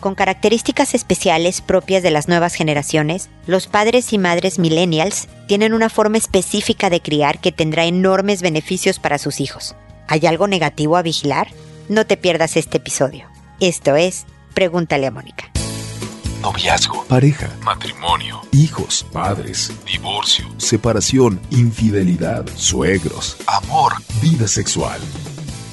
Con características especiales propias de las nuevas generaciones, los padres y madres millennials tienen una forma específica de criar que tendrá enormes beneficios para sus hijos. ¿Hay algo negativo a vigilar? No te pierdas este episodio. Esto es Pregúntale a Mónica. Noviazgo, pareja, matrimonio, hijos, padres, divorcio, separación, infidelidad, suegros, amor, vida sexual.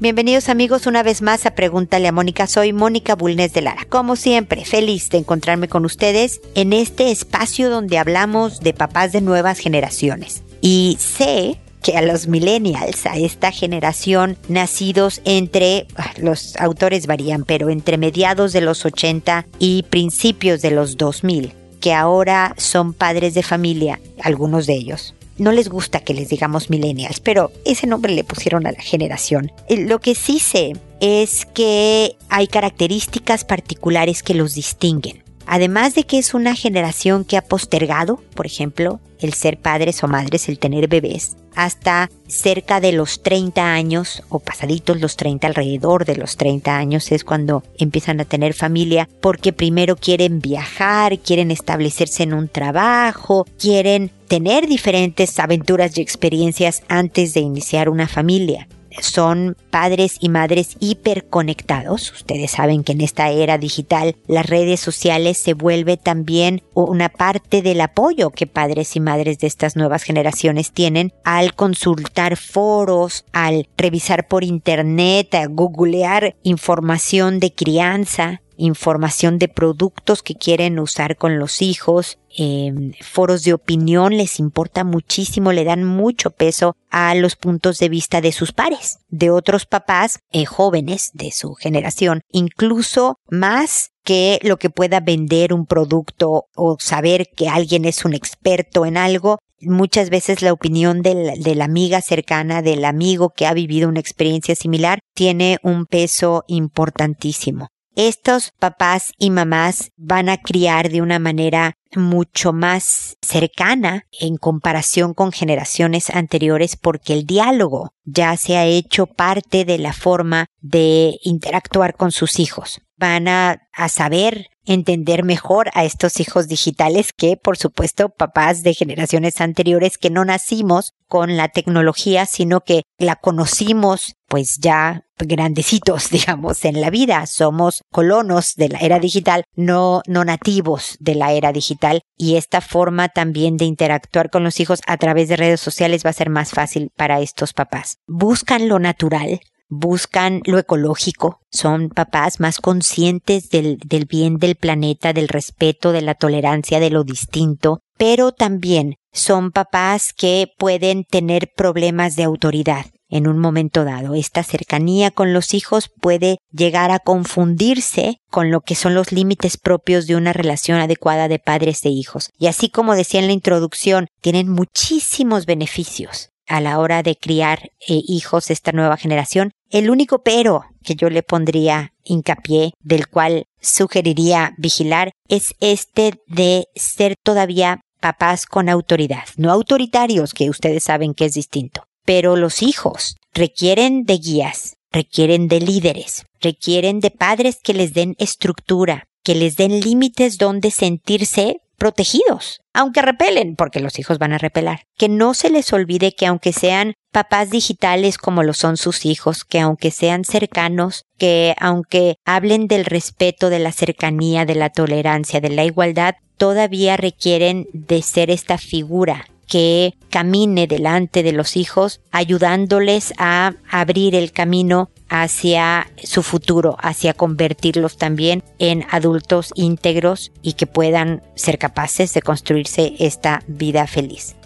Bienvenidos amigos una vez más a Pregúntale a Mónica. Soy Mónica Bulnes de Lara. Como siempre, feliz de encontrarme con ustedes en este espacio donde hablamos de papás de nuevas generaciones. Y sé que a los millennials, a esta generación nacidos entre, ah, los autores varían, pero entre mediados de los 80 y principios de los 2000, que ahora son padres de familia, algunos de ellos, no les gusta que les digamos millennials, pero ese nombre le pusieron a la generación. Eh, lo que sí sé es que hay características particulares que los distinguen. Además de que es una generación que ha postergado, por ejemplo, el ser padres o madres, el tener bebés, hasta cerca de los 30 años o pasaditos los 30, alrededor de los 30 años es cuando empiezan a tener familia porque primero quieren viajar, quieren establecerse en un trabajo, quieren tener diferentes aventuras y experiencias antes de iniciar una familia son padres y madres hiperconectados. Ustedes saben que en esta era digital las redes sociales se vuelve también una parte del apoyo que padres y madres de estas nuevas generaciones tienen al consultar foros, al revisar por internet, a googlear información de crianza información de productos que quieren usar con los hijos, em, foros de opinión, les importa muchísimo, le dan mucho peso a los puntos de vista de sus pares, de otros papás eh, jóvenes de su generación, incluso más que lo que pueda vender un producto o saber que alguien es un experto en algo, muchas veces la opinión de la, amiga cercana, del amigo que ha vivido una experiencia similar, tiene un peso importantísimo estos papás y mamás van a criar de una manera mucho más cercana en comparación con generaciones anteriores porque el diálogo ya se ha hecho parte de la forma de interactuar con sus hijos. Van a, saber entender mejor a estos hijos digitales que, por supuesto, papás de generaciones anteriores que no nacimos con la tecnología, sino que la conocimos pues ya grandecitos, digamos, en la vida. Somos colonos de la era digital, no, no nativos de la era digital. Y esta forma también de interactuar con los hijos a través de redes sociales va a ser más fácil para estos papás. Buscan lo natural, buscan lo ecológico, son papás más conscientes del, del, bien del planeta, del respeto, de la tolerancia, de lo distinto, pero también son papás que pueden tener problemas de autoridad en un momento dado. Esta cercanía con los hijos puede llegar a confundirse con lo que son los límites propios de una relación adecuada de padres e hijos. Y así como decía en la introducción, tienen muchísimos beneficios a la hora de criar eh, hijos esta nueva generación. El único pero que yo le pondría hincapié, del cual sugeriría vigilar, es este de ser todavía papás con autoridad, no autoritarios, que ustedes saben que es distinto. Pero los hijos requieren de guías, requieren de líderes, requieren de padres que les den estructura, que les den límites donde sentirse protegidos, aunque repelen, porque los hijos van a repelar. Que no se les olvide que aunque sean papás digitales como lo son sus hijos, que aunque sean cercanos, que aunque hablen del respeto, de la cercanía, de la tolerancia, de la igualdad, todavía requieren de ser esta figura que camine delante de los hijos, ayudándoles a abrir el camino hacia su futuro, hacia convertirlos también en adultos íntegros y que puedan ser capaces de construirse esta vida feliz.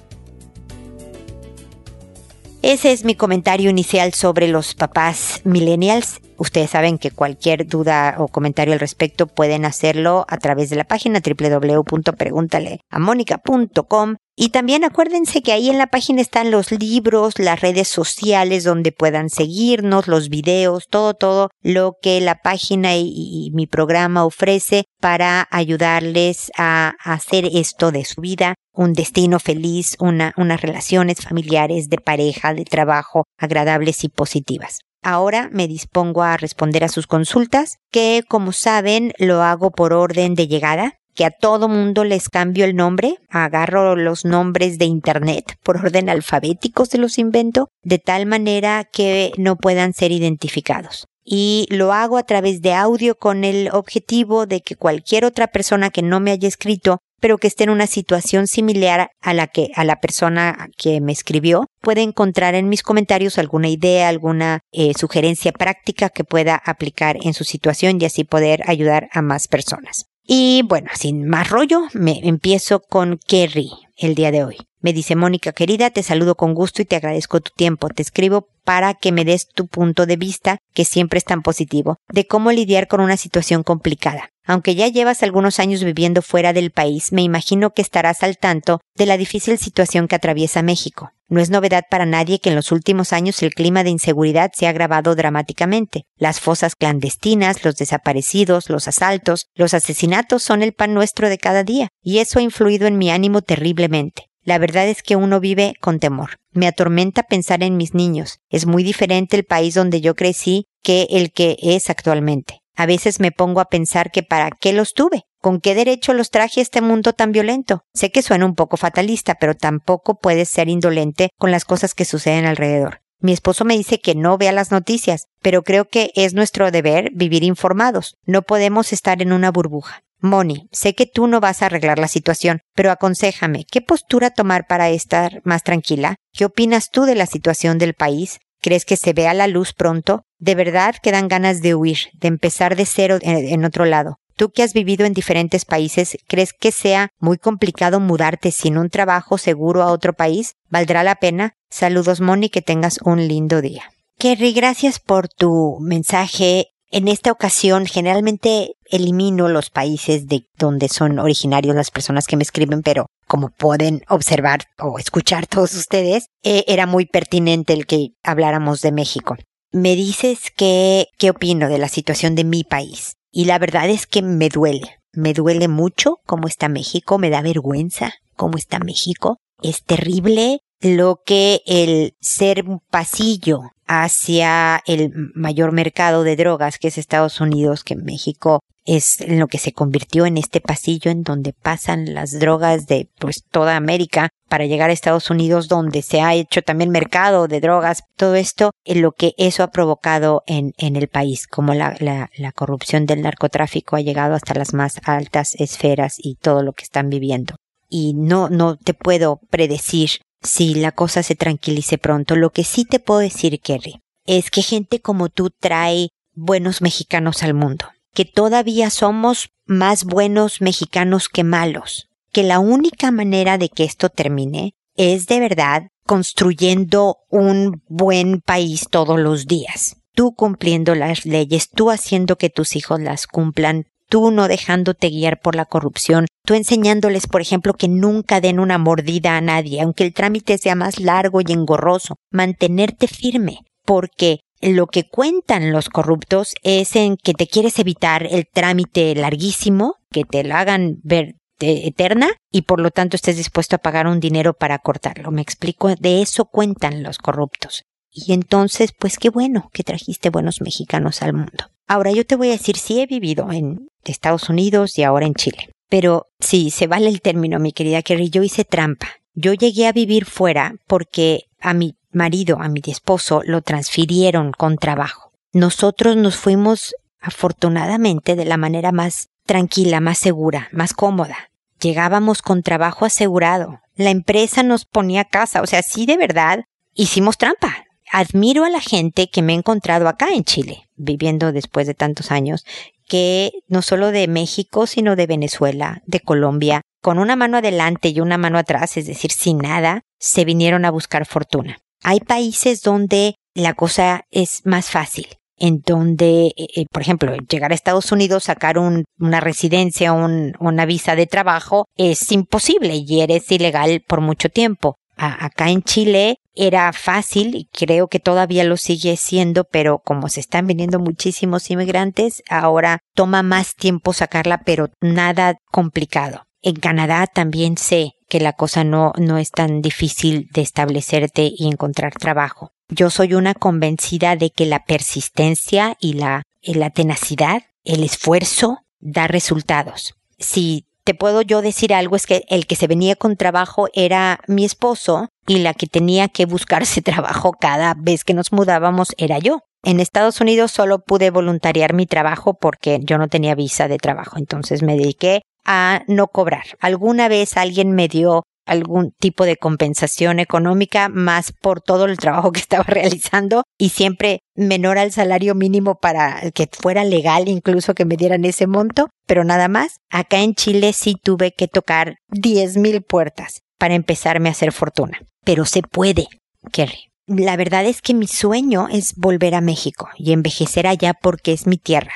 Ese es mi comentario inicial sobre los papás millennials. Ustedes saben que cualquier duda o comentario al respecto pueden hacerlo a través de la página www.preguntaleamónica.com Y también acuérdense que ahí en la página están los libros, las redes sociales donde puedan seguirnos, los videos, todo, todo lo que la página y, mi programa ofrece para ayudarles a, hacer esto de su vida un destino feliz, una, unas relaciones familiares, de pareja, de trabajo agradables y positivas. Ahora me dispongo a responder a sus consultas, que como saben lo hago por orden de llegada que a todo mundo les cambio el nombre, agarro los nombres de Internet por orden alfabético, se los invento, de tal manera que no puedan ser identificados. Y lo hago a través de audio con el objetivo de que cualquier otra persona que no me haya escrito pero que esté en una situación similar a la que a la persona que me escribió puede encontrar en mis comentarios alguna idea, alguna eh, sugerencia práctica que pueda aplicar en su situación y así poder ayudar a más personas. Y bueno, sin más rollo, me empiezo con Kerry el día de hoy. Me dice Mónica querida, te saludo con gusto y te agradezco tu tiempo. Te escribo para que me des tu punto de vista, que siempre es tan positivo, de cómo lidiar con una situación complicada. Aunque ya llevas algunos años viviendo fuera del país, me imagino que estarás al tanto de la difícil situación que atraviesa México. No es novedad para nadie que en los últimos años el clima de inseguridad se ha agravado dramáticamente. Las fosas clandestinas, los desaparecidos, los asaltos, los asesinatos son el pan nuestro de cada día, y eso ha influido en mi ánimo terriblemente. La verdad es que uno vive con temor. Me atormenta pensar en mis niños. Es muy diferente el país donde yo crecí que el que es actualmente. A veces me pongo a pensar que para qué los tuve, con qué derecho los traje a este mundo tan violento. Sé que suena un poco fatalista, pero tampoco puedes ser indolente con las cosas que suceden alrededor. Mi esposo me dice que no vea las noticias, pero creo que es nuestro deber vivir informados. No podemos estar en una burbuja. Moni, sé que tú no vas a arreglar la situación, pero aconséjame, ¿qué postura tomar para estar más tranquila? ¿Qué opinas tú de la situación del país? ¿Crees que se vea la luz pronto? De verdad que dan ganas de huir, de empezar de cero en otro lado. Tú que has vivido en diferentes países, ¿crees que sea muy complicado mudarte sin un trabajo seguro a otro país? ¿Valdrá la pena? Saludos, Moni, que tengas un lindo día. Kerry, gracias por tu mensaje en esta ocasión, generalmente elimino los países de donde son originarios las personas que me escriben, pero como pueden observar o escuchar todos ustedes, eh, era muy pertinente el que habláramos de México. Me dices que, qué opino de la situación de mi país. Y la verdad es que me duele. Me duele mucho cómo está México, me da vergüenza cómo está México. Es terrible lo que el ser un pasillo hacia el mayor mercado de drogas que es Estados Unidos, que México es lo que se convirtió en este pasillo en donde pasan las drogas de pues toda América para llegar a Estados Unidos donde se ha hecho también mercado de drogas, todo esto en lo que eso ha provocado en, en el país, como la, la, la corrupción del narcotráfico ha llegado hasta las más altas esferas y todo lo que están viviendo. Y no, no te puedo predecir si la cosa se tranquilice pronto. Lo que sí te puedo decir, Kerry, es que gente como tú trae buenos mexicanos al mundo, que todavía somos más buenos mexicanos que malos, que la única manera de que esto termine es de verdad construyendo un buen país todos los días. Tú cumpliendo las leyes, tú haciendo que tus hijos las cumplan, tú no dejándote guiar por la corrupción, tú enseñándoles, por ejemplo, que nunca den una mordida a nadie, aunque el trámite sea más largo y engorroso, mantenerte firme, porque lo que cuentan los corruptos es en que te quieres evitar el trámite larguísimo, que te lo hagan ver eterna y por lo tanto estés dispuesto a pagar un dinero para cortarlo. Me explico, de eso cuentan los corruptos. Y entonces, pues qué bueno que trajiste buenos mexicanos al mundo. Ahora yo te voy a decir, sí he vivido en Estados Unidos y ahora en Chile. Pero sí, se vale el término, mi querida Kerry, yo hice trampa. Yo llegué a vivir fuera porque a mi marido, a mi esposo, lo transfirieron con trabajo. Nosotros nos fuimos afortunadamente de la manera más tranquila, más segura, más cómoda. Llegábamos con trabajo asegurado. La empresa nos ponía casa, o sea, sí de verdad hicimos trampa admiro a la gente que me he encontrado acá en Chile, viviendo después de tantos años, que no solo de México, sino de Venezuela, de Colombia, con una mano adelante y una mano atrás, es decir, sin nada, se vinieron a buscar fortuna. Hay países donde la cosa es más fácil. en donde, eh, eh, por ejemplo, llegar a Estados Unidos, sacar una residencia, un, una visa de trabajo, es imposible y eres ilegal por mucho tiempo. acá en Chile era fácil y creo que todavía lo sigue siendo, pero como se están viniendo muchísimos inmigrantes, ahora toma más tiempo sacarla, pero nada complicado. En Canadá también sé que la cosa no, no es tan difícil de establecerte y encontrar trabajo. Yo soy una convencida de que la persistencia y la, la tenacidad, el esfuerzo, da resultados. Si te puedo yo decir algo es que el que se venía con trabajo era mi esposo y la que tenía que buscarse trabajo cada vez que nos mudábamos era yo. En Estados Unidos solo pude voluntariar mi trabajo porque yo no tenía visa de trabajo, entonces me dediqué a no cobrar. Alguna vez alguien me dio algún tipo de compensación económica más por todo el trabajo que estaba realizando y siempre menor al salario mínimo para que fuera legal incluso que me dieran ese monto, pero nada más. Acá en Chile sí tuve que tocar diez mil puertas para empezarme a hacer fortuna. Pero se puede, Kerry. La verdad es que mi sueño es volver a México y envejecer allá porque es mi tierra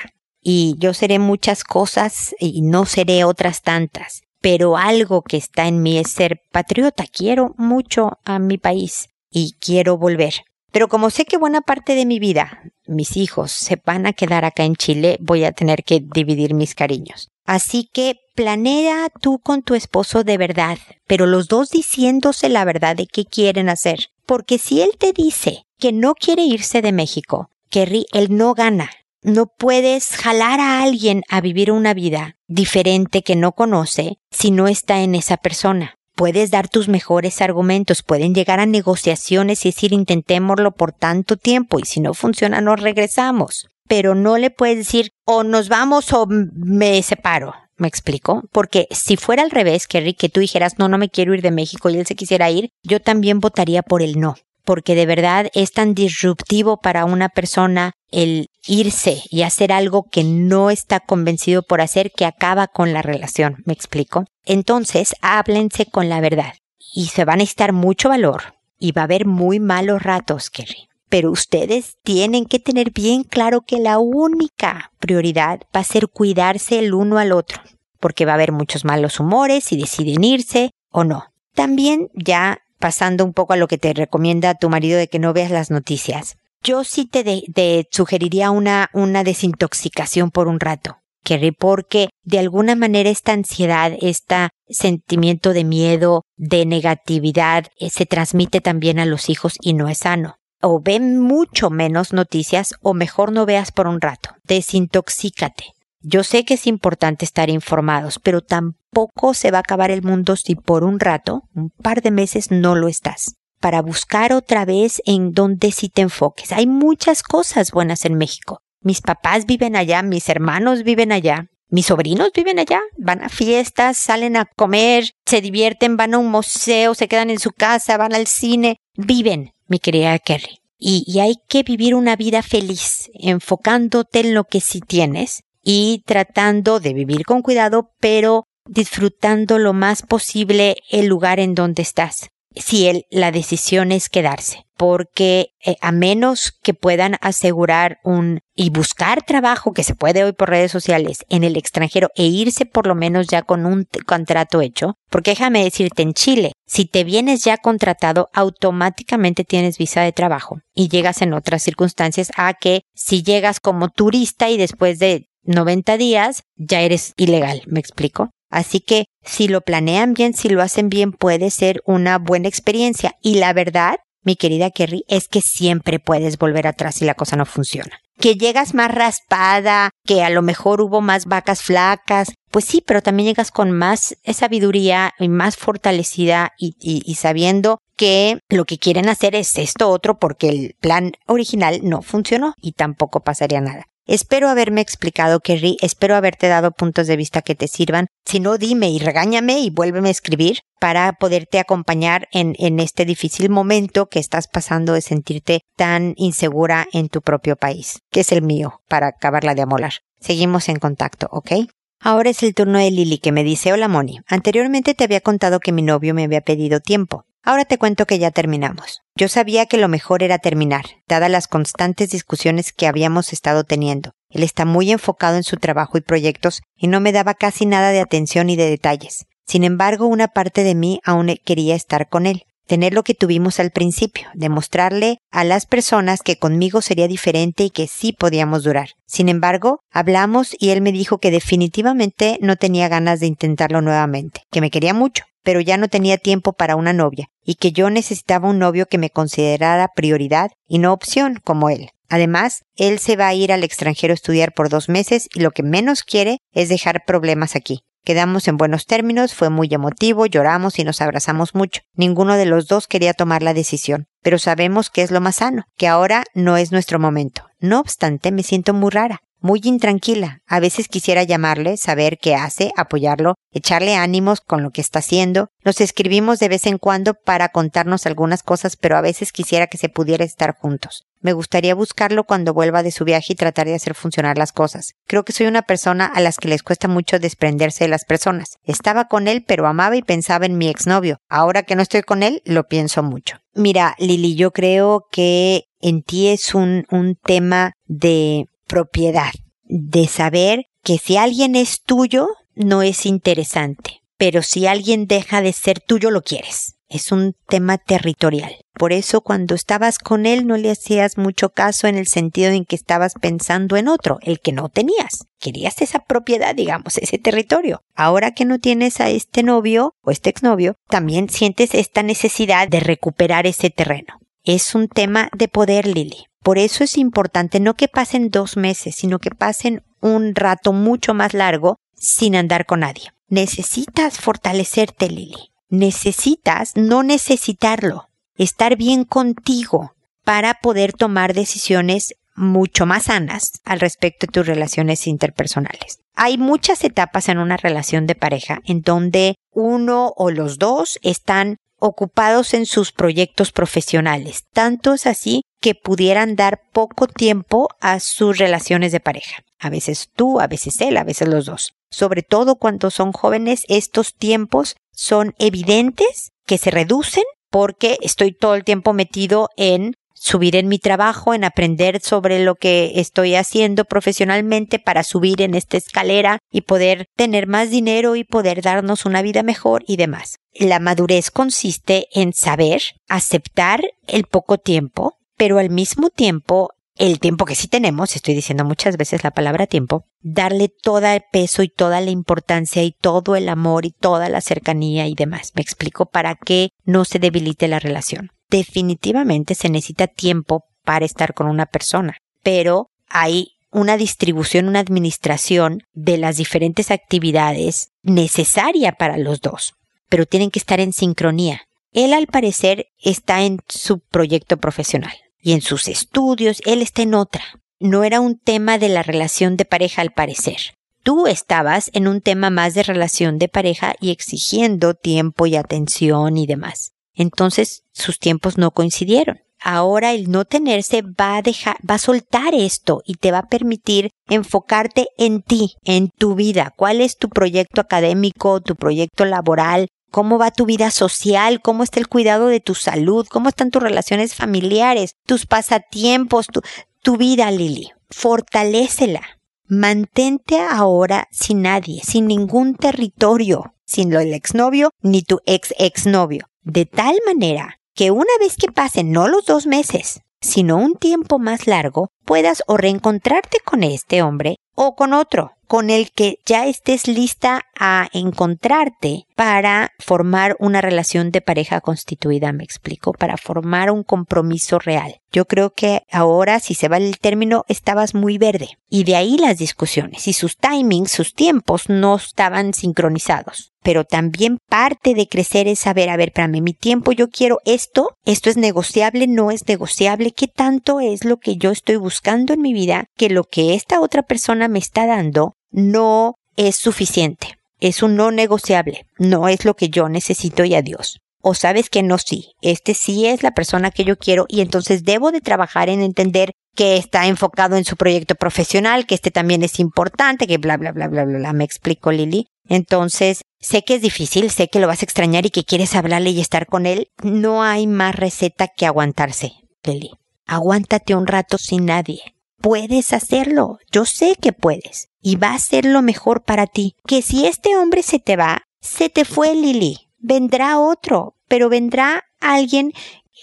y yo seré muchas cosas y no seré otras tantas, pero algo que está en mí es ser patriota. Quiero mucho a mi país y quiero volver. Pero como sé que buena parte de mi vida, mis hijos se van a quedar acá en Chile, voy a tener que dividir mis cariños. Así que planea tú con tu esposo de verdad, pero los dos diciéndose la verdad de qué quieren hacer. Porque si él te dice que no quiere irse de México, Kerry, él no gana. No puedes jalar a alguien a vivir una vida diferente que no conoce si no está en esa persona. Puedes dar tus mejores argumentos, pueden llegar a negociaciones y decir intentémoslo por tanto tiempo y si no funciona nos regresamos. Pero no le puedes decir o nos vamos o me separo. ¿Me explico? Porque si fuera al revés, Kerry, que tú dijeras no, no me quiero ir de México y él se quisiera ir, yo también votaría por el no porque de verdad es tan disruptivo para una persona el irse y hacer algo que no está convencido por hacer que acaba con la relación. ¿Me explico? Entonces, háblense con la verdad y se va a necesitar mucho valor y va a haber muy malos ratos, Kerry. Pero ustedes tienen que tener bien claro que la única prioridad va a ser cuidarse el uno al otro, porque va a haber muchos malos humores y deciden irse o no. También ya pasando un poco a lo que te recomienda tu marido de que no veas las noticias. Yo sí te, sugeriría una, una desintoxicación por un rato, Kerry, porque de alguna manera esta ansiedad, este sentimiento de miedo, de negatividad, eh, se transmite también a los hijos y no es sano. O ven mucho menos noticias o mejor no veas por un rato. Desintoxícate. Yo sé que es importante estar informados, pero tampoco se va a acabar el mundo si por un rato, un par de meses, no lo estás. Para buscar otra vez en donde sí te enfoques. Hay muchas cosas buenas en México. Mis papás viven allá, mis hermanos viven allá, mis sobrinos viven allá, van a fiestas, salen a comer, se divierten, van a un museo, se quedan en su casa, van al cine, viven, mi querida Kerry. Y, hay que vivir una vida feliz, enfocándote en lo que sí tienes y tratando de vivir con cuidado, pero disfrutando lo más posible el lugar en donde estás. Si el, la decisión es quedarse, porque eh, a menos que puedan asegurar un y buscar trabajo que se puede hoy por redes sociales en el extranjero e irse por lo menos ya con un contrato hecho, porque déjame decirte en Chile, si te vienes ya contratado, automáticamente tienes visa de trabajo y llegas en otras circunstancias a que si llegas como turista y después de 90 días ya eres ilegal, ¿me explico? Así que si lo planean bien, si lo hacen bien, puede ser una buena experiencia. Y la verdad, mi querida Kerry, es que siempre puedes volver atrás si la cosa no funciona. Que llegas más raspada, que a lo mejor hubo más vacas flacas, pues sí, pero también llegas con más sabiduría y más fortalecida y, y sabiendo que lo que quieren hacer es esto otro porque el plan original no funcionó y tampoco pasaría nada. Espero haberme explicado, Kerry, espero haberte dado puntos de vista que te sirvan. Si no, dime y regáñame y vuélveme a escribir para poderte acompañar en, en este difícil momento que estás pasando de sentirte tan insegura en tu propio país, que es el mío, para acabarla de amolar. Seguimos en contacto, ¿ok? Ahora es el turno de Lily que me dice, hola Moni, anteriormente te había contado que mi novio me había pedido tiempo. Ahora te cuento que ya terminamos. Yo sabía que lo mejor era terminar, dadas las constantes discusiones que habíamos estado teniendo. Él está muy enfocado en su trabajo y proyectos y no me daba casi nada de atención y de detalles. Sin embargo, una parte de mí aún quería estar con él tener lo que tuvimos al principio, demostrarle a las personas que conmigo sería diferente y que sí podíamos durar. Sin embargo, hablamos y él me dijo que definitivamente no tenía ganas de intentarlo nuevamente, que me quería mucho, pero ya no tenía tiempo para una novia, y que yo necesitaba un novio que me considerara prioridad y no opción como él. Además, él se va a ir al extranjero a estudiar por dos meses y lo que menos quiere es dejar problemas aquí. Quedamos en buenos términos, fue muy emotivo, lloramos y nos abrazamos mucho. Ninguno de los dos quería tomar la decisión, pero sabemos que es lo más sano, que ahora no es nuestro momento. No obstante, me siento muy rara muy intranquila. A veces quisiera llamarle, saber qué hace, apoyarlo, echarle ánimos con lo que está haciendo. Nos escribimos de vez en cuando para contarnos algunas cosas, pero a veces quisiera que se pudiera estar juntos. Me gustaría buscarlo cuando vuelva de su viaje y tratar de hacer funcionar las cosas. Creo que soy una persona a las que les cuesta mucho desprenderse de las personas. Estaba con él, pero amaba y pensaba en mi exnovio. Ahora que no estoy con él, lo pienso mucho. Mira, Lili, yo creo que en ti es un, un tema de propiedad, de saber que si alguien es tuyo, no es interesante, pero si alguien deja de ser tuyo, lo quieres. Es un tema territorial. Por eso cuando estabas con él no le hacías mucho caso en el sentido en que estabas pensando en otro, el que no tenías. Querías esa propiedad, digamos, ese territorio. Ahora que no tienes a este novio o este exnovio, también sientes esta necesidad de recuperar ese terreno. Es un tema de poder, Lili. Por eso es importante no que pasen dos meses, sino que pasen un rato mucho más largo sin andar con nadie. Necesitas fortalecerte, Lili. Necesitas no necesitarlo. Estar bien contigo para poder tomar decisiones mucho más sanas al respecto de tus relaciones interpersonales. Hay muchas etapas en una relación de pareja en donde uno o los dos están ocupados en sus proyectos profesionales, tantos así que pudieran dar poco tiempo a sus relaciones de pareja. A veces tú, a veces él, a veces los dos. Sobre todo cuando son jóvenes, estos tiempos son evidentes que se reducen porque estoy todo el tiempo metido en subir en mi trabajo, en aprender sobre lo que estoy haciendo profesionalmente para subir en esta escalera y poder tener más dinero y poder darnos una vida mejor y demás. La madurez consiste en saber aceptar el poco tiempo, pero al mismo tiempo el tiempo que sí tenemos, estoy diciendo muchas veces la palabra tiempo, darle todo el peso y toda la importancia y todo el amor y toda la cercanía y demás. Me explico para que no se debilite la relación definitivamente se necesita tiempo para estar con una persona, pero hay una distribución, una administración de las diferentes actividades necesaria para los dos, pero tienen que estar en sincronía. Él al parecer está en su proyecto profesional y en sus estudios, él está en otra. No era un tema de la relación de pareja al parecer. Tú estabas en un tema más de relación de pareja y exigiendo tiempo y atención y demás. Entonces sus tiempos no coincidieron. Ahora el no tenerse va a dejar, va a soltar esto y te va a permitir enfocarte en ti, en tu vida. ¿Cuál es tu proyecto académico, tu proyecto laboral? ¿Cómo va tu vida social? ¿Cómo está el cuidado de tu salud? ¿Cómo están tus relaciones familiares? Tus pasatiempos, tu, tu vida, Lili. Fortalécela. Mantente ahora sin nadie, sin ningún territorio, sin lo del exnovio ni tu ex exnovio de tal manera que una vez que pasen no los dos meses, sino un tiempo más largo, puedas o reencontrarte con este hombre o con otro, con el que ya estés lista a encontrarte para formar una relación de pareja constituida, me explico, para formar un compromiso real. Yo creo que ahora, si se vale el término, estabas muy verde. Y de ahí las discusiones. Y sus timings, sus tiempos no estaban sincronizados. Pero también parte de crecer es saber, a ver, para mí, mi tiempo, yo quiero esto, esto es negociable, no es negociable, qué tanto es lo que yo estoy buscando en mi vida, que lo que esta otra persona me está dando no es suficiente. Es un no negociable. No es lo que yo necesito y adiós. O sabes que no sí. Este sí es la persona que yo quiero y entonces debo de trabajar en entender que está enfocado en su proyecto profesional, que este también es importante, que bla, bla, bla, bla, bla, bla, me explico Lili. Entonces, sé que es difícil, sé que lo vas a extrañar y que quieres hablarle y estar con él. No hay más receta que aguantarse, Lili. Aguántate un rato sin nadie. Puedes hacerlo, yo sé que puedes, y va a ser lo mejor para ti. Que si este hombre se te va, se te fue Lili. Vendrá otro, pero vendrá alguien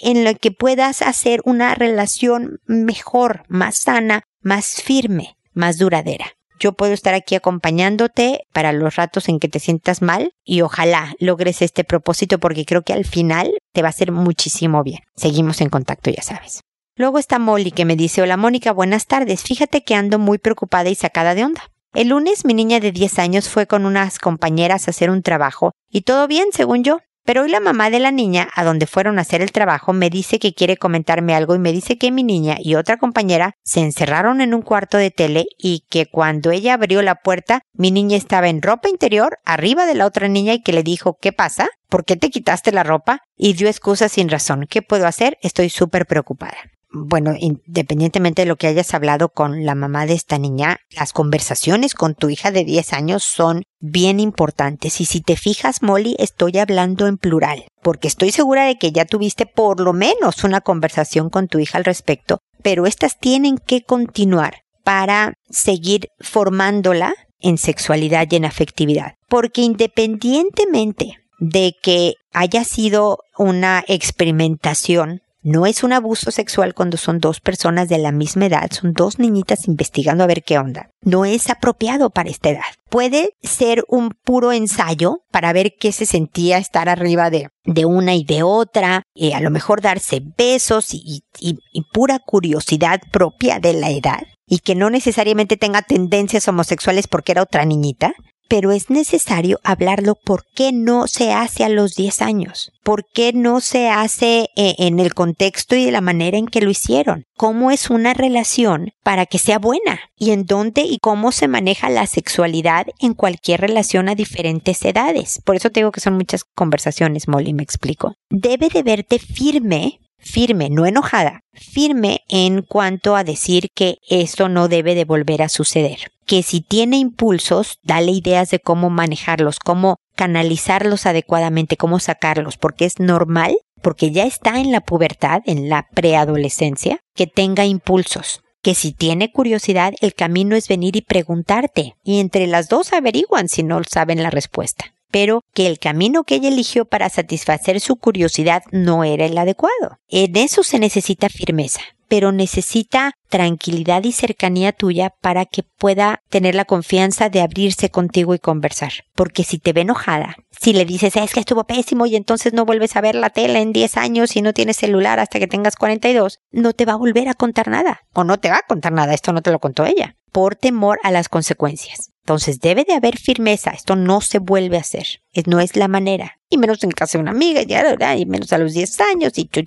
en lo que puedas hacer una relación mejor, más sana, más firme, más duradera. Yo puedo estar aquí acompañándote para los ratos en que te sientas mal y ojalá logres este propósito porque creo que al final te va a hacer muchísimo bien. Seguimos en contacto, ya sabes. Luego está Molly que me dice, hola Mónica, buenas tardes. Fíjate que ando muy preocupada y sacada de onda. El lunes mi niña de 10 años fue con unas compañeras a hacer un trabajo y todo bien, según yo. Pero hoy la mamá de la niña, a donde fueron a hacer el trabajo, me dice que quiere comentarme algo y me dice que mi niña y otra compañera se encerraron en un cuarto de tele y que cuando ella abrió la puerta, mi niña estaba en ropa interior arriba de la otra niña y que le dijo, ¿qué pasa? ¿Por qué te quitaste la ropa? Y dio excusas sin razón. ¿Qué puedo hacer? Estoy súper preocupada bueno, independientemente de lo que hayas hablado con la mamá de esta niña, las conversaciones con tu hija de 10 años son bien importantes. Y si te fijas, Molly, estoy hablando en plural, porque estoy segura de que ya tuviste por lo menos una conversación con tu hija al respecto, pero estas tienen que continuar para seguir formándola en sexualidad y en afectividad. Porque independientemente de que haya sido una experimentación no es un abuso sexual cuando son dos personas de la misma edad, son dos niñitas investigando a ver qué onda. No es apropiado para esta edad. Puede ser un puro ensayo para ver qué se sentía estar arriba de, de una y de otra, y eh, a lo mejor darse besos y, y pura curiosidad propia de la edad y que no necesariamente tenga tendencias homosexuales porque era otra niñita, pero es necesario hablarlo por qué no se hace a los 10 años, por qué no se hace eh, en el contexto y de la manera en que lo hicieron, cómo es una relación para que sea buena y en dónde y cómo se maneja la sexualidad en cualquier relación a diferentes edades. Por eso te digo que son muchas conversaciones, Molly, me explico. Debe de verte firme firme, no enojada, firme en cuanto a decir que esto no debe de volver a suceder. Que si tiene impulsos, dale ideas de cómo manejarlos, cómo canalizarlos adecuadamente, cómo sacarlos, porque es normal, porque ya está en la pubertad, en la preadolescencia, que tenga impulsos que si tiene curiosidad, el camino es venir y preguntarte, y entre las dos averiguan si no saben la respuesta pero que el camino que ella eligió para satisfacer su curiosidad no era el adecuado. En eso se necesita firmeza, pero necesita tranquilidad y cercanía tuya para que pueda tener la confianza de abrirse contigo y conversar. Porque si te ve enojada, si le dices es que estuvo pésimo y entonces no vuelves a ver la tele en 10 años y no tienes celular hasta que tengas 42, no te va a volver a contar nada. O no te va a contar nada, esto no te lo contó ella, por temor a las consecuencias. Entonces debe de haber firmeza, esto no se vuelve a hacer, no es la manera, y menos en casa de una amiga, ya, y menos a los 10 años, y chu,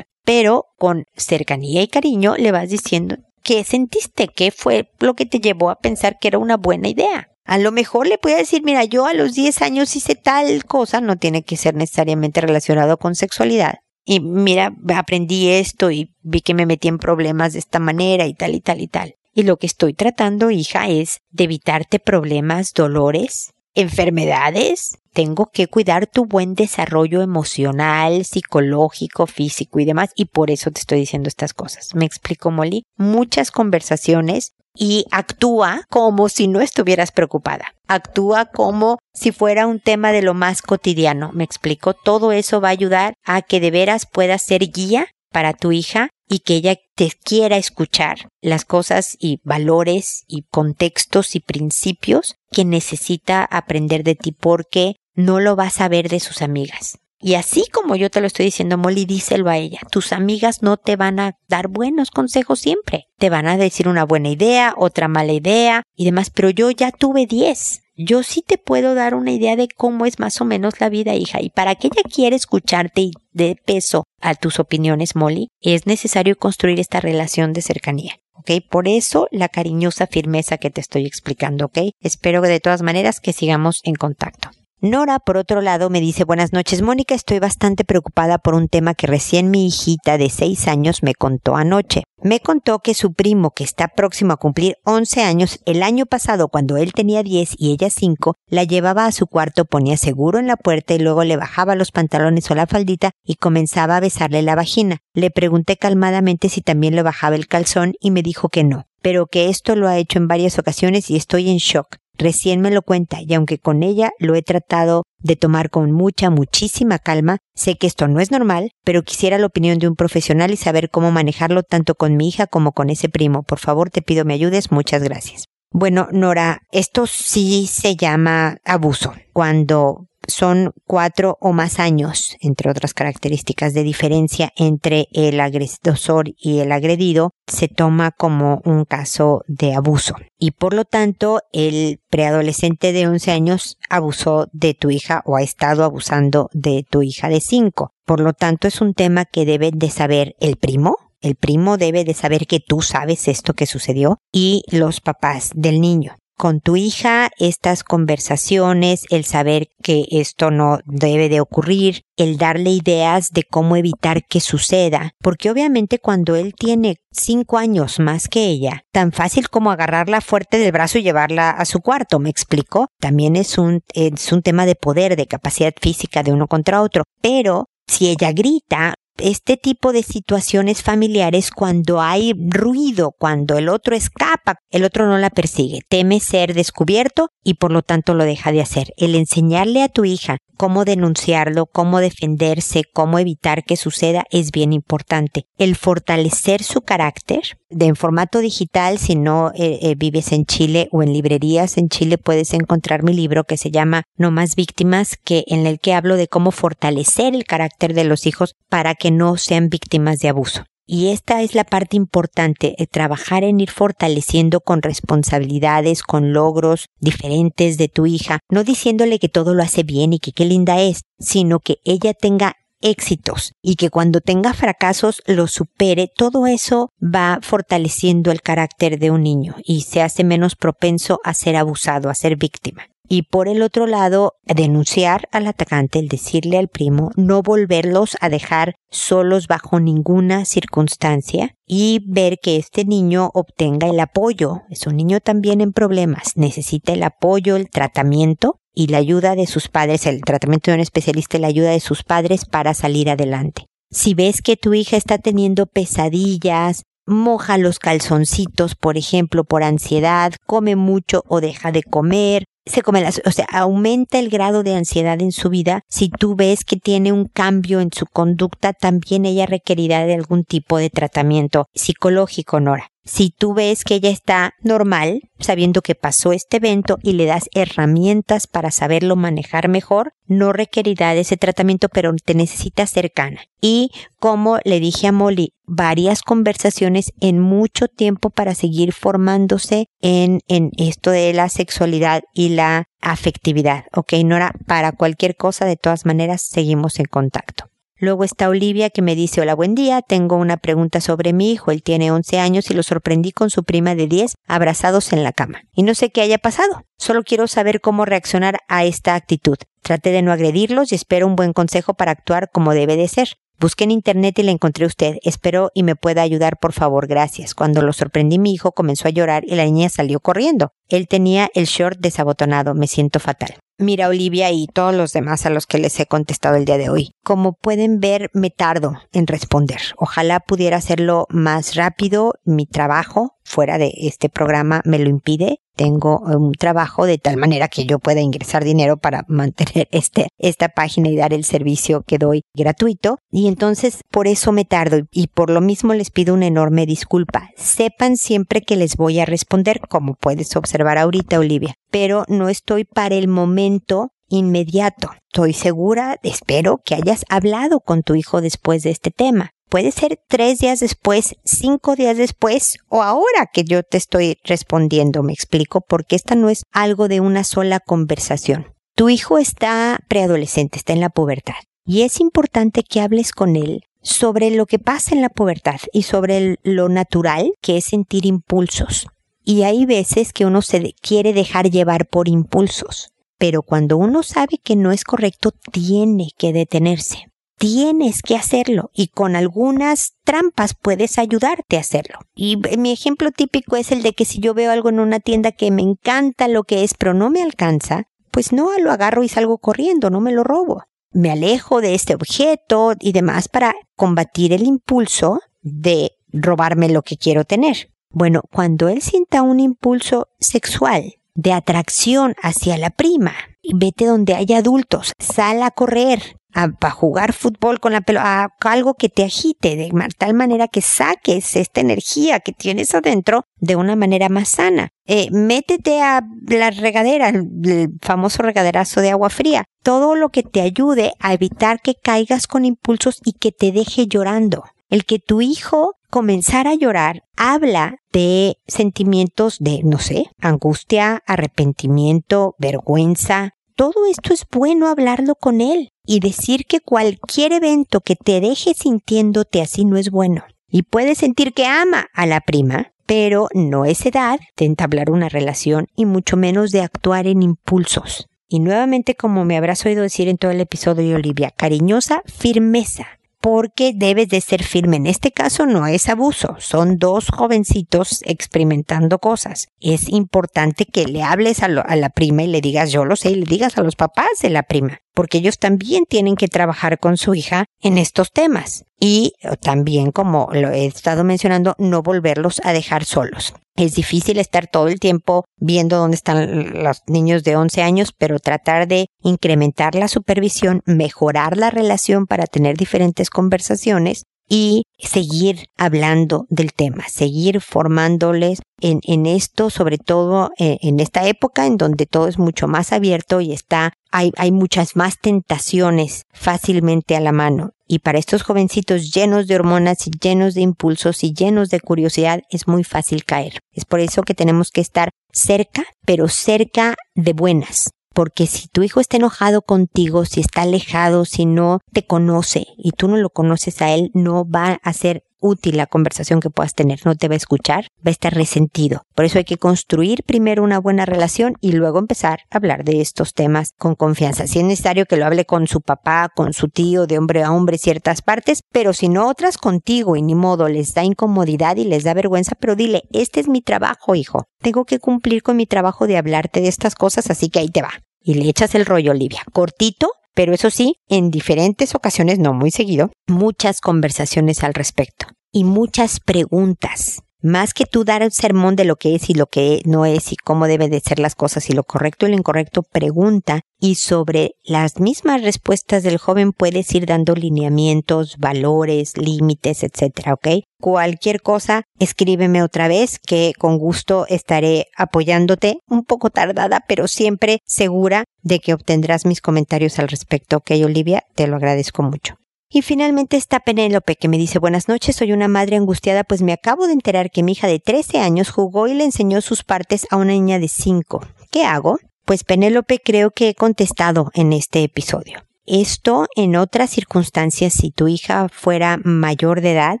Pero con cercanía y cariño le vas diciendo qué sentiste, qué fue lo que te llevó a pensar que era una buena idea. A lo mejor le puede decir, mira, yo a los 10 años hice tal cosa, no tiene que ser necesariamente relacionado con sexualidad. Y mira, aprendí esto y vi que me metí en problemas de esta manera y tal y tal y tal. Y lo que estoy tratando, hija, es de evitarte problemas, dolores, enfermedades. Tengo que cuidar tu buen desarrollo emocional, psicológico, físico y demás. Y por eso te estoy diciendo estas cosas. Me explico, Molly. Muchas conversaciones y actúa como si no estuvieras preocupada. Actúa como si fuera un tema de lo más cotidiano. Me explico. Todo eso va a ayudar a que de veras puedas ser guía para tu hija y que ella te quiera escuchar las cosas y valores y contextos y principios que necesita aprender de ti porque no lo vas a ver de sus amigas. Y así como yo te lo estoy diciendo, Molly, díselo a ella. Tus amigas no te van a dar buenos consejos siempre. Te van a decir una buena idea, otra mala idea y demás, pero yo ya tuve 10 yo sí te puedo dar una idea de cómo es más o menos la vida, hija. Y para que ella quiera escucharte y dé peso a tus opiniones, Molly, es necesario construir esta relación de cercanía. ¿ok? Por eso la cariñosa firmeza que te estoy explicando, ¿ok? Espero de todas maneras que sigamos en contacto. Nora, por otro lado, me dice buenas noches, Mónica, estoy bastante preocupada por un tema que recién mi hijita de seis años me contó anoche. Me contó que su primo, que está próximo a cumplir 11 años, el año pasado, cuando él tenía 10 y ella 5, la llevaba a su cuarto, ponía seguro en la puerta y luego le bajaba los pantalones o la faldita y comenzaba a besarle la vagina. Le pregunté calmadamente si también le bajaba el calzón y me dijo que no, pero que esto lo ha hecho en varias ocasiones y estoy en shock. Recién me lo cuenta y aunque con ella lo he tratado de tomar con mucha, muchísima calma, sé que esto no es normal, pero quisiera la opinión de un profesional y saber cómo manejarlo tanto con mi hija como con ese primo. Por favor, te pido me ayudes. Muchas gracias. Bueno, Nora, esto sí se llama abuso. Cuando son cuatro o más años, entre otras características de diferencia entre el agresor y el agredido, se toma como un caso de abuso. Y por lo tanto, el preadolescente de 11 años abusó de tu hija o ha estado abusando de tu hija de 5. Por lo tanto, es un tema que debe de saber el primo, el primo debe de saber que tú sabes esto que sucedió y los papás del niño con tu hija estas conversaciones, el saber que esto no debe de ocurrir, el darle ideas de cómo evitar que suceda, porque obviamente cuando él tiene cinco años más que ella, tan fácil como agarrarla fuerte del brazo y llevarla a su cuarto, ¿me explico? También es un, es un tema de poder, de capacidad física de uno contra otro, pero si ella grita, este tipo de situaciones familiares cuando hay ruido, cuando el otro escapa, el otro no la persigue, teme ser descubierto y por lo tanto lo deja de hacer. El enseñarle a tu hija cómo denunciarlo, cómo defenderse, cómo evitar que suceda es bien importante. El fortalecer su carácter de en formato digital, si no eh, eh, vives en Chile o en librerías en Chile puedes encontrar mi libro que se llama No más víctimas, que en el que hablo de cómo fortalecer el carácter de los hijos para que no sean víctimas de abuso. Y esta es la parte importante, eh, trabajar en ir fortaleciendo con responsabilidades, con logros diferentes de tu hija, no diciéndole que todo lo hace bien y que qué linda es, sino que ella tenga éxitos y que cuando tenga fracasos lo supere, todo eso va fortaleciendo el carácter de un niño y se hace menos propenso a ser abusado, a ser víctima y por el otro lado denunciar al atacante, el decirle al primo, no volverlos a dejar solos bajo ninguna circunstancia y ver que este niño obtenga el apoyo. Es un niño también en problemas, necesita el apoyo, el tratamiento y la ayuda de sus padres, el tratamiento de un especialista y la ayuda de sus padres para salir adelante. Si ves que tu hija está teniendo pesadillas, moja los calzoncitos, por ejemplo, por ansiedad, come mucho o deja de comer, se come las, o sea, aumenta el grado de ansiedad en su vida. Si tú ves que tiene un cambio en su conducta, también ella requerirá de algún tipo de tratamiento psicológico, Nora. Si tú ves que ella está normal, sabiendo que pasó este evento y le das herramientas para saberlo manejar mejor, no requerirá de ese tratamiento, pero te necesita cercana. Y como le dije a Molly, varias conversaciones en mucho tiempo para seguir formándose en, en esto de la sexualidad y la afectividad. Ok, Nora, para cualquier cosa, de todas maneras, seguimos en contacto. Luego está Olivia que me dice, hola, buen día, tengo una pregunta sobre mi hijo, él tiene 11 años y lo sorprendí con su prima de 10 abrazados en la cama. Y no sé qué haya pasado, solo quiero saber cómo reaccionar a esta actitud. Traté de no agredirlos y espero un buen consejo para actuar como debe de ser. Busqué en internet y le encontré a usted. Espero y me pueda ayudar, por favor. Gracias. Cuando lo sorprendí, mi hijo comenzó a llorar y la niña salió corriendo. Él tenía el short desabotonado. Me siento fatal. Mira, Olivia y todos los demás a los que les he contestado el día de hoy. Como pueden ver, me tardo en responder. Ojalá pudiera hacerlo más rápido. Mi trabajo fuera de este programa me lo impide. Tengo un trabajo de tal manera que yo pueda ingresar dinero para mantener este, esta página y dar el servicio que doy gratuito. Y entonces por eso me tardo y por lo mismo les pido una enorme disculpa. Sepan siempre que les voy a responder, como puedes observar ahorita, Olivia. Pero no estoy para el momento inmediato. Estoy segura, espero que hayas hablado con tu hijo después de este tema. Puede ser tres días después, cinco días después o ahora que yo te estoy respondiendo, me explico, porque esta no es algo de una sola conversación. Tu hijo está preadolescente, está en la pubertad y es importante que hables con él sobre lo que pasa en la pubertad y sobre lo natural que es sentir impulsos. Y hay veces que uno se quiere dejar llevar por impulsos pero cuando uno sabe que no es correcto, tiene que detenerse. Tienes que hacerlo y con algunas trampas puedes ayudarte a hacerlo. Y mi ejemplo típico es el de que si yo veo algo en una tienda que me encanta lo que es, pero no me alcanza, pues no lo agarro y salgo corriendo, no me lo robo. Me alejo de este objeto y demás para combatir el impulso de robarme lo que quiero tener. Bueno, cuando él sienta un impulso sexual de atracción hacia la prima, vete donde haya adultos, sal a correr, a, jugar fútbol con la pelota, algo que te agite de tal manera que saques esta energía que tienes adentro de una manera más sana. Eh, métete a la regadera, el famoso regaderazo de agua fría. Todo lo que te ayude a evitar que caigas con impulsos y que te deje llorando. El que tu hijo comenzara a llorar habla de sentimientos de, no sé, angustia, arrepentimiento, vergüenza, todo esto es bueno hablarlo con él y decir que cualquier evento que te deje sintiéndote así no es bueno. Y puedes sentir que ama a la prima, pero no es edad de entablar una relación y mucho menos de actuar en impulsos. Y nuevamente, como me habrás oído decir en todo el episodio, Olivia, cariñosa firmeza porque debes de ser firme. En este caso no es abuso, son dos jovencitos experimentando cosas. Es importante que le hables a, la prima y le digas yo lo sé y le digas a los papás de la prima, porque ellos también tienen que trabajar con su hija en estos temas. Y también, como lo he estado mencionando, no volverlos a dejar solos. Es difícil estar todo el tiempo viendo dónde están los niños de 11 años, pero tratar de incrementar la supervisión, mejorar la relación para tener diferentes conversaciones y seguir hablando del tema, seguir formándoles en, en esto, sobre todo en, en, esta época en donde todo es mucho más abierto y está, hay, hay muchas más tentaciones fácilmente a la mano. Y para estos jovencitos llenos de hormonas y llenos de impulsos y llenos de curiosidad es muy fácil caer. Es por eso que tenemos que estar cerca, pero cerca de buenas, porque si tu hijo está enojado contigo, si está alejado, si no te conoce y tú no lo conoces a él, no va a ser útil la conversación que puedas tener, no te va a escuchar, va a estar resentido. Por eso hay que construir primero una buena relación y luego empezar a hablar de estos temas con confianza. Si es necesario que lo hable con su papá, con su tío, de hombre a hombre ciertas partes, pero si no otras contigo y ni modo les da incomodidad y les da vergüenza, pero dile, este es mi trabajo, hijo. Tengo que cumplir con mi trabajo de hablarte de estas cosas, así que ahí te va y le echas el rollo, Olivia. Cortito, pero eso sí, en diferentes ocasiones, no muy seguido, muchas conversaciones al respecto y muchas preguntas. Más que tú dar un sermón de lo que es y lo que no es y cómo deben de ser las cosas y lo correcto y lo incorrecto, pregunta y sobre las mismas respuestas del joven puedes ir dando lineamientos, valores, límites, etcétera, ¿ok? Cualquier cosa, escríbeme otra vez que con gusto estaré apoyándote, un poco tardada, pero siempre segura de que obtendrás mis comentarios al respecto, ¿ok, Olivia? Te lo agradezco mucho. Y finalmente está Penélope que me dice buenas noches, soy una madre angustiada pues me acabo de enterar que mi hija de 13 años jugó y le enseñó sus partes a una niña de 5. ¿Qué hago? Pues Penélope creo que he contestado en este episodio. Esto en otras circunstancias, si tu hija fuera mayor de edad,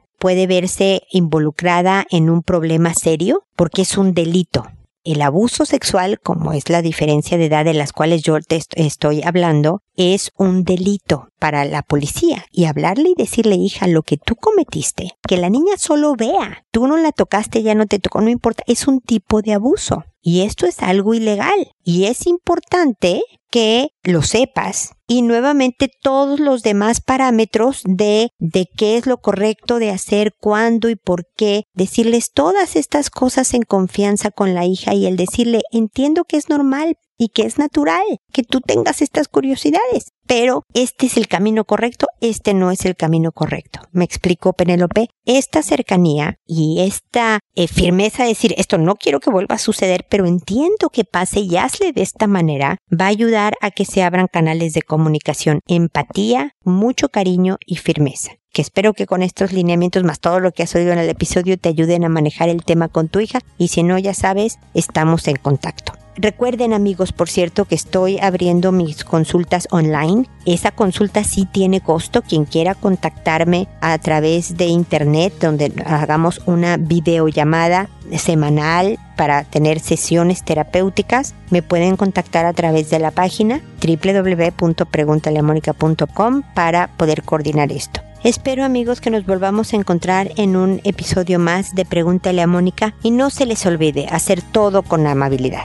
puede verse involucrada en un problema serio porque es un delito. El abuso sexual, como es la diferencia de edad de las cuales yo te estoy hablando, es un delito para la policía. Y hablarle y decirle, hija, lo que tú cometiste, que la niña solo vea, tú no la tocaste, ya no te tocó, no importa, es un tipo de abuso. Y esto es algo ilegal. Y es importante que lo sepas y nuevamente todos los demás parámetros de, de qué es lo correcto de hacer, cuándo y por qué, decirles todas estas cosas en confianza con la hija y el decirle entiendo que es normal, y que es natural que tú tengas estas curiosidades. Pero este es el camino correcto, este no es el camino correcto. Me explicó Penélope, esta cercanía y esta eh, firmeza de decir esto no quiero que vuelva a suceder, pero entiendo que pase y hazle de esta manera, va a ayudar a que se abran canales de comunicación, empatía, mucho cariño y firmeza que espero que con estos lineamientos más todo lo que has oído en el episodio te ayuden a manejar el tema con tu hija y si no ya sabes, estamos en contacto. Recuerden amigos, por cierto, que estoy abriendo mis consultas online. Esa consulta sí tiene costo. Quien quiera contactarme a través de internet, donde hagamos una videollamada semanal para tener sesiones terapéuticas, me pueden contactar a través de la página www.preguntaleamónica.com para poder coordinar esto. Espero amigos que nos volvamos a encontrar en un episodio más de Pregúntale a Mónica y no se les olvide hacer todo con amabilidad.